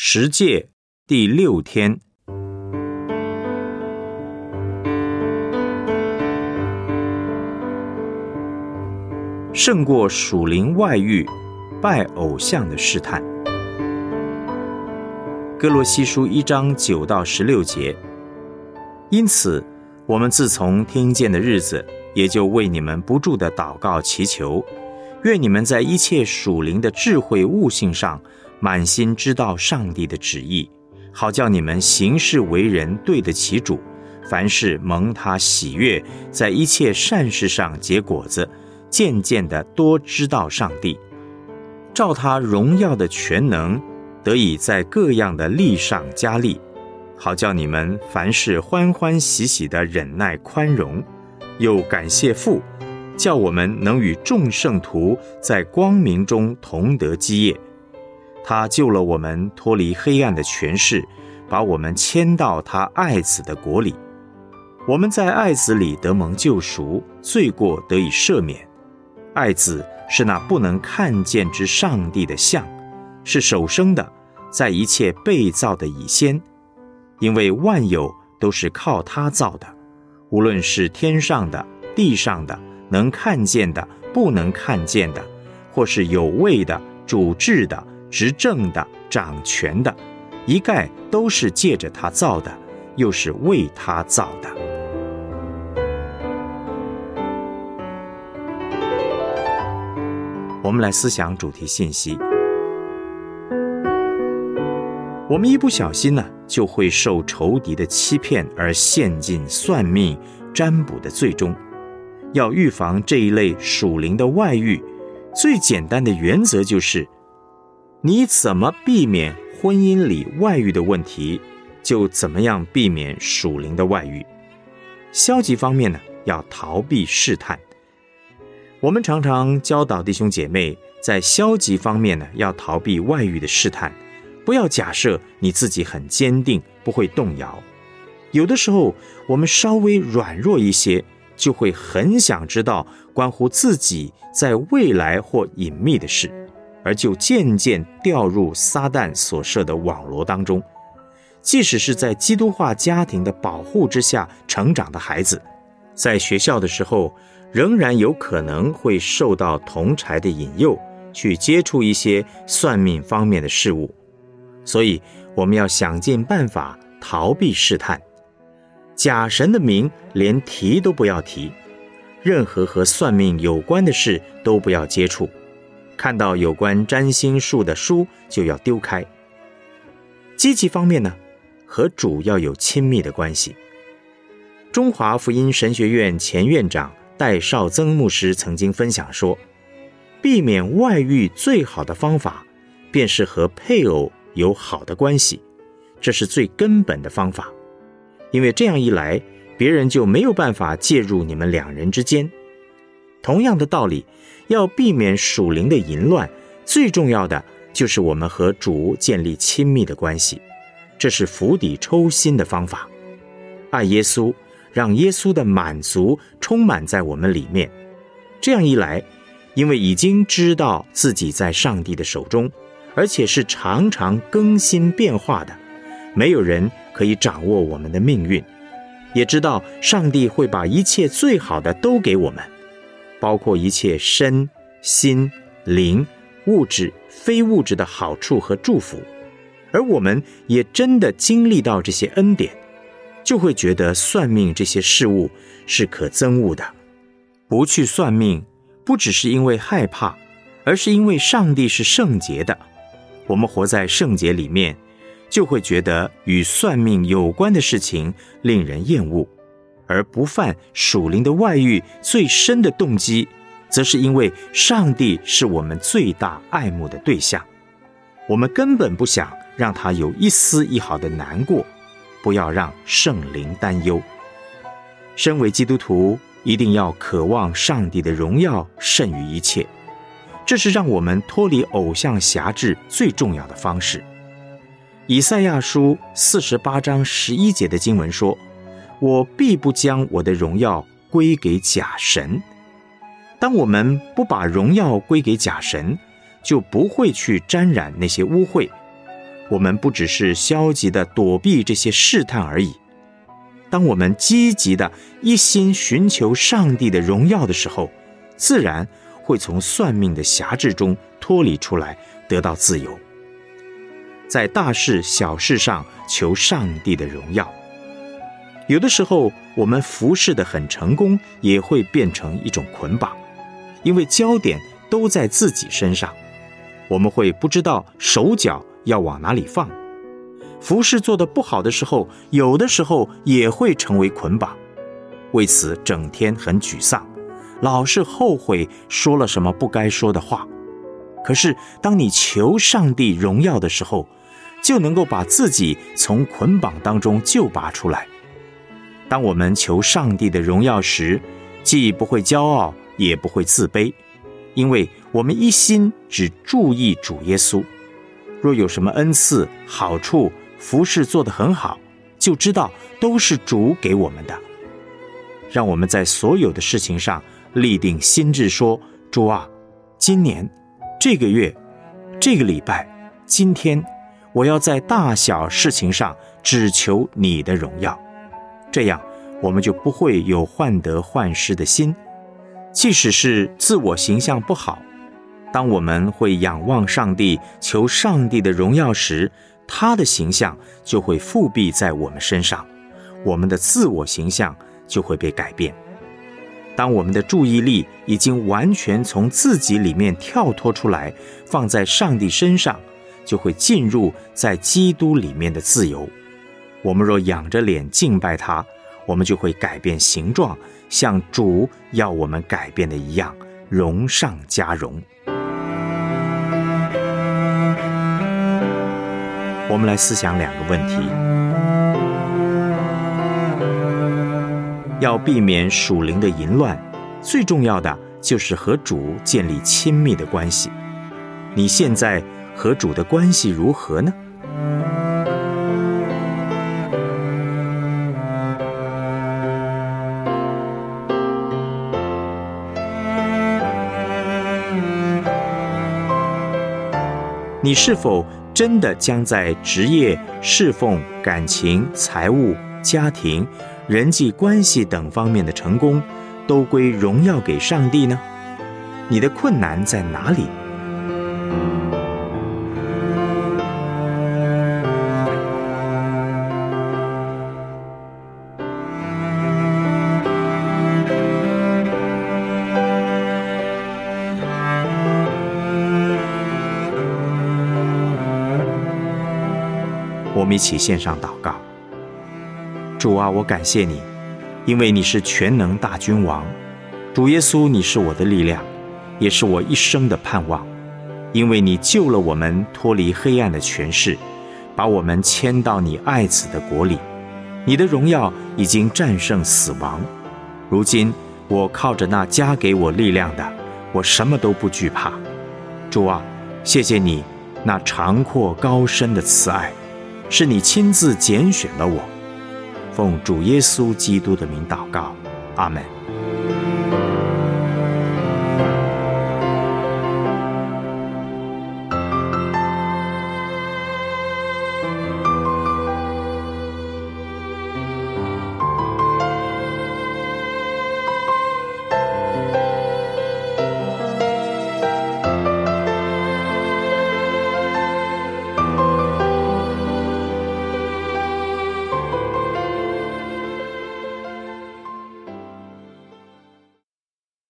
十诫第六天，胜过属灵外遇、拜偶像的试探。哥罗西书一章九到十六节。因此，我们自从听见的日子，也就为你们不住的祷告祈求，愿你们在一切属灵的智慧悟性上。满心知道上帝的旨意，好叫你们行事为人对得起主，凡事蒙他喜悦，在一切善事上结果子，渐渐的多知道上帝，照他荣耀的全能，得以在各样的力上加力，好叫你们凡事欢欢喜喜的忍耐宽容，又感谢父，叫我们能与众圣徒在光明中同得基业。他救了我们脱离黑暗的权势，把我们迁到他爱子的国里。我们在爱子里得蒙救赎，罪过得以赦免。爱子是那不能看见之上帝的像，是首生的，在一切被造的以先。因为万有都是靠他造的，无论是天上的、地上的，能看见的、不能看见的，或是有位的、主治的。执政的、掌权的，一概都是借着他造的，又是为他造的。我们来思想主题信息。我们一不小心呢，就会受仇敌的欺骗而陷进算命、占卜的最终。要预防这一类属灵的外遇，最简单的原则就是。你怎么避免婚姻里外遇的问题，就怎么样避免属灵的外遇。消极方面呢，要逃避试探。我们常常教导弟兄姐妹，在消极方面呢，要逃避外遇的试探，不要假设你自己很坚定，不会动摇。有的时候，我们稍微软弱一些，就会很想知道关乎自己在未来或隐秘的事。而就渐渐掉入撒旦所设的网罗当中。即使是在基督化家庭的保护之下成长的孩子，在学校的时候，仍然有可能会受到同柴的引诱，去接触一些算命方面的事物。所以，我们要想尽办法逃避试探。假神的名连提都不要提，任何和算命有关的事都不要接触。看到有关占星术的书就要丢开。积极方面呢，和主要有亲密的关系。中华福音神学院前院长戴绍曾牧师曾经分享说，避免外遇最好的方法，便是和配偶有好的关系，这是最根本的方法。因为这样一来，别人就没有办法介入你们两人之间。同样的道理。要避免属灵的淫乱，最重要的就是我们和主建立亲密的关系，这是釜底抽薪的方法。爱耶稣，让耶稣的满足充满在我们里面。这样一来，因为已经知道自己在上帝的手中，而且是常常更新变化的，没有人可以掌握我们的命运，也知道上帝会把一切最好的都给我们。包括一切身心灵、物质、非物质的好处和祝福，而我们也真的经历到这些恩典，就会觉得算命这些事物是可憎恶的。不去算命，不只是因为害怕，而是因为上帝是圣洁的。我们活在圣洁里面，就会觉得与算命有关的事情令人厌恶。而不犯属灵的外遇，最深的动机，则是因为上帝是我们最大爱慕的对象，我们根本不想让他有一丝一毫的难过，不要让圣灵担忧。身为基督徒，一定要渴望上帝的荣耀胜于一切，这是让我们脱离偶像辖制最重要的方式。以赛亚书四十八章十一节的经文说。我必不将我的荣耀归给假神。当我们不把荣耀归给假神，就不会去沾染那些污秽，我们不只是消极的躲避这些试探而已。当我们积极的一心寻求上帝的荣耀的时候，自然会从算命的辖制中脱离出来，得到自由。在大事小事上求上帝的荣耀。有的时候，我们服侍的很成功，也会变成一种捆绑，因为焦点都在自己身上，我们会不知道手脚要往哪里放。服侍做得不好的时候，有的时候也会成为捆绑，为此整天很沮丧，老是后悔说了什么不该说的话。可是，当你求上帝荣耀的时候，就能够把自己从捆绑当中救拔出来。当我们求上帝的荣耀时，既不会骄傲，也不会自卑，因为我们一心只注意主耶稣。若有什么恩赐、好处、服饰做得很好，就知道都是主给我们的。让我们在所有的事情上立定心志，说：“主啊，今年、这个月、这个礼拜、今天，我要在大小事情上只求你的荣耀。”这样，我们就不会有患得患失的心。即使是自我形象不好，当我们会仰望上帝、求上帝的荣耀时，他的形象就会复辟在我们身上，我们的自我形象就会被改变。当我们的注意力已经完全从自己里面跳脱出来，放在上帝身上，就会进入在基督里面的自由。我们若仰着脸敬拜他，我们就会改变形状，像主要我们改变的一样，荣上加荣。我们来思想两个问题：要避免属灵的淫乱，最重要的就是和主建立亲密的关系。你现在和主的关系如何呢？你是否真的将在职业、侍奉、感情、财务、家庭、人际关系等方面的成功，都归荣耀给上帝呢？你的困难在哪里？我们一起献上祷告。主啊，我感谢你，因为你是全能大君王。主耶稣，你是我的力量，也是我一生的盼望。因为你救了我们脱离黑暗的权势，把我们迁到你爱子的国里。你的荣耀已经战胜死亡。如今我靠着那加给我力量的，我什么都不惧怕。主啊，谢谢你那长阔高深的慈爱。是你亲自拣选了我，奉主耶稣基督的名祷告，阿门。